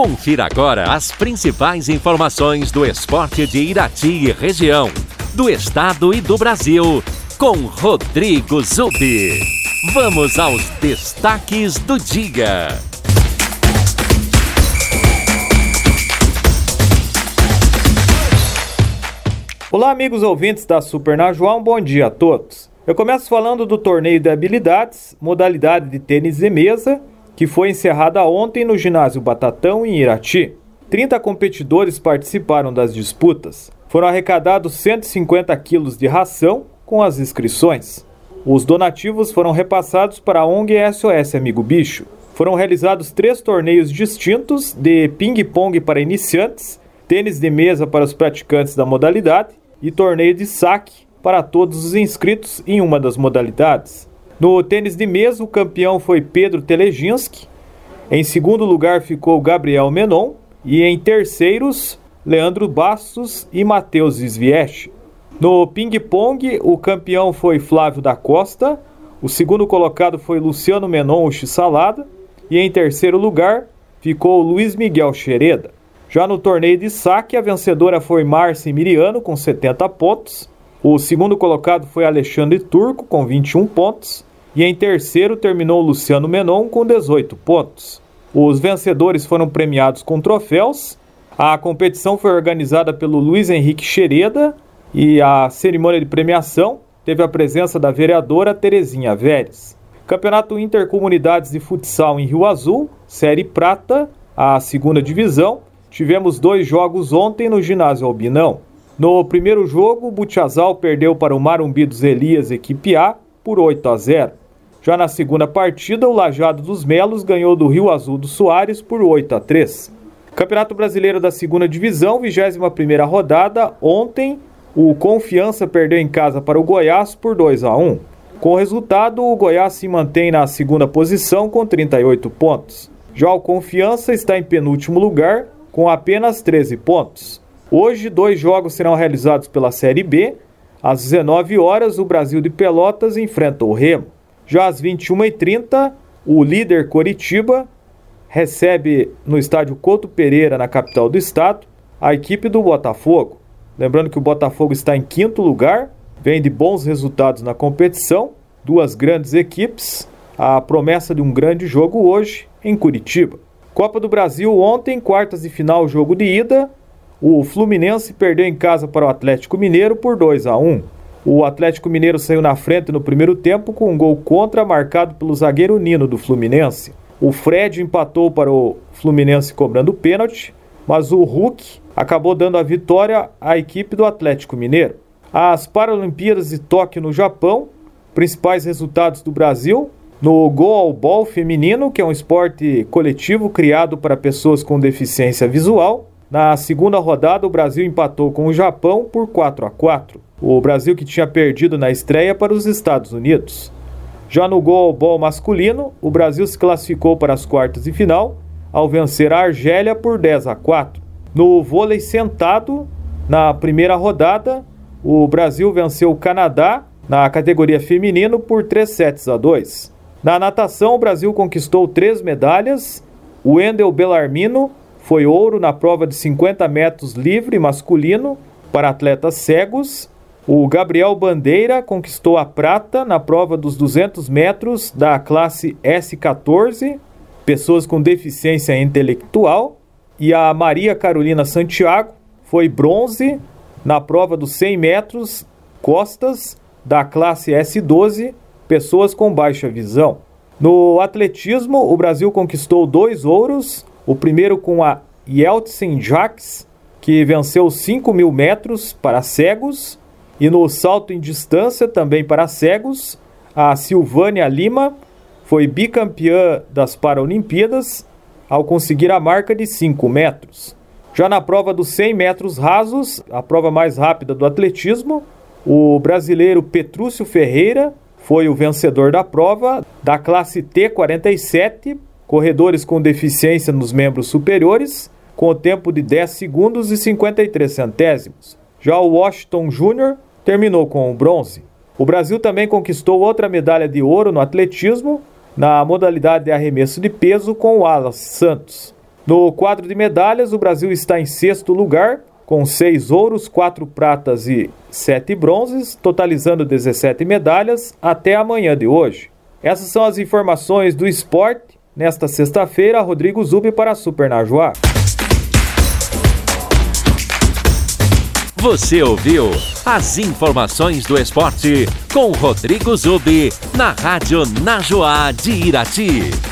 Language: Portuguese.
Confira agora as principais informações do esporte de Irati e região, do estado e do Brasil, com Rodrigo Zubi. Vamos aos destaques do dia. Olá, amigos ouvintes da Super Najuá, um bom dia a todos. Eu começo falando do torneio de habilidades, modalidade de tênis de mesa, que foi encerrada ontem no ginásio Batatão, em Irati. 30 competidores participaram das disputas. Foram arrecadados 150 quilos de ração com as inscrições. Os donativos foram repassados para a ONG SOS Amigo Bicho. Foram realizados três torneios distintos de ping-pong para iniciantes, tênis de mesa para os praticantes da modalidade e torneio de saque para todos os inscritos em uma das modalidades. No tênis de mesa, o campeão foi Pedro Teleginski. Em segundo lugar ficou Gabriel Menon. E em terceiros, Leandro Bastos e Matheus Svieschi. No ping-pong, o campeão foi Flávio da Costa. O segundo colocado foi Luciano Menon o Salada. E em terceiro lugar ficou Luiz Miguel Xereda. Já no torneio de saque, a vencedora foi Márcia Miriano com 70 pontos. O segundo colocado foi Alexandre Turco com 21 pontos. E em terceiro terminou Luciano Menon com 18 pontos. Os vencedores foram premiados com troféus. A competição foi organizada pelo Luiz Henrique Xereda e a cerimônia de premiação teve a presença da vereadora Terezinha Vélez. Campeonato Intercomunidades de Futsal em Rio Azul, Série Prata, a segunda divisão, Tivemos dois jogos ontem no ginásio Albinão. No primeiro jogo, o Butiazal perdeu para o Marumbi dos Elias, equipe A, por 8 a 0. Já na segunda partida, o Lajado dos Melos ganhou do Rio Azul do Soares por 8 a 3. Campeonato Brasileiro da Segunda Divisão, 21ª rodada, ontem o Confiança perdeu em casa para o Goiás por 2 a 1. Com o resultado, o Goiás se mantém na segunda posição com 38 pontos. Já o Confiança está em penúltimo lugar com apenas 13 pontos. Hoje, dois jogos serão realizados pela Série B. Às 19 horas, o Brasil de Pelotas enfrenta o Remo. Já às 21h30, o líder Coritiba recebe no estádio Couto Pereira, na capital do estado, a equipe do Botafogo. Lembrando que o Botafogo está em quinto lugar, vem de bons resultados na competição, duas grandes equipes, a promessa de um grande jogo hoje em Curitiba. Copa do Brasil ontem, quartas de final, jogo de ida. O Fluminense perdeu em casa para o Atlético Mineiro por 2 a 1. O Atlético Mineiro saiu na frente no primeiro tempo com um gol contra marcado pelo zagueiro Nino do Fluminense. O Fred empatou para o Fluminense cobrando pênalti, mas o Hulk acabou dando a vitória à equipe do Atlético Mineiro. As Paralimpíadas de Tóquio no Japão, principais resultados do Brasil: no goalball feminino, que é um esporte coletivo criado para pessoas com deficiência visual. Na segunda rodada, o Brasil empatou com o Japão por 4 a 4. O Brasil que tinha perdido na estreia para os Estados Unidos. Já no goalball masculino, o Brasil se classificou para as quartas de final ao vencer a Argélia por 10 a 4. No vôlei sentado, na primeira rodada, o Brasil venceu o Canadá na categoria feminino por 3 sets a 2. Na natação, o Brasil conquistou três medalhas. O Wendel Bellarmino foi ouro na prova de 50 metros livre masculino para atletas cegos. O Gabriel Bandeira conquistou a prata na prova dos 200 metros da classe S14, pessoas com deficiência intelectual. E a Maria Carolina Santiago foi bronze na prova dos 100 metros costas da classe S12, pessoas com baixa visão. No atletismo, o Brasil conquistou dois ouros, o primeiro com a Yeltsin Jacques, que venceu 5 mil metros para cegos, e no salto em distância, também para cegos, a Silvânia Lima foi bicampeã das Paralimpíadas ao conseguir a marca de 5 metros. Já na prova dos 100 metros rasos, a prova mais rápida do atletismo, o brasileiro Petrúcio Ferreira foi o vencedor da prova da classe T47, corredores com deficiência nos membros superiores, com o tempo de 10 segundos e 53 centésimos. Já o Washington Júnior terminou com o bronze. O Brasil também conquistou outra medalha de ouro no atletismo, na modalidade de arremesso de peso com o Alas Santos. No quadro de medalhas, o Brasil está em sexto lugar, com seis ouros, quatro pratas e sete bronzes, totalizando 17 medalhas até amanhã de hoje. Essas são as informações do esporte. Nesta sexta-feira, Rodrigo Zubi para a Super Najuá. Você ouviu as informações do esporte com Rodrigo Zubi na Rádio Najuá de Irati.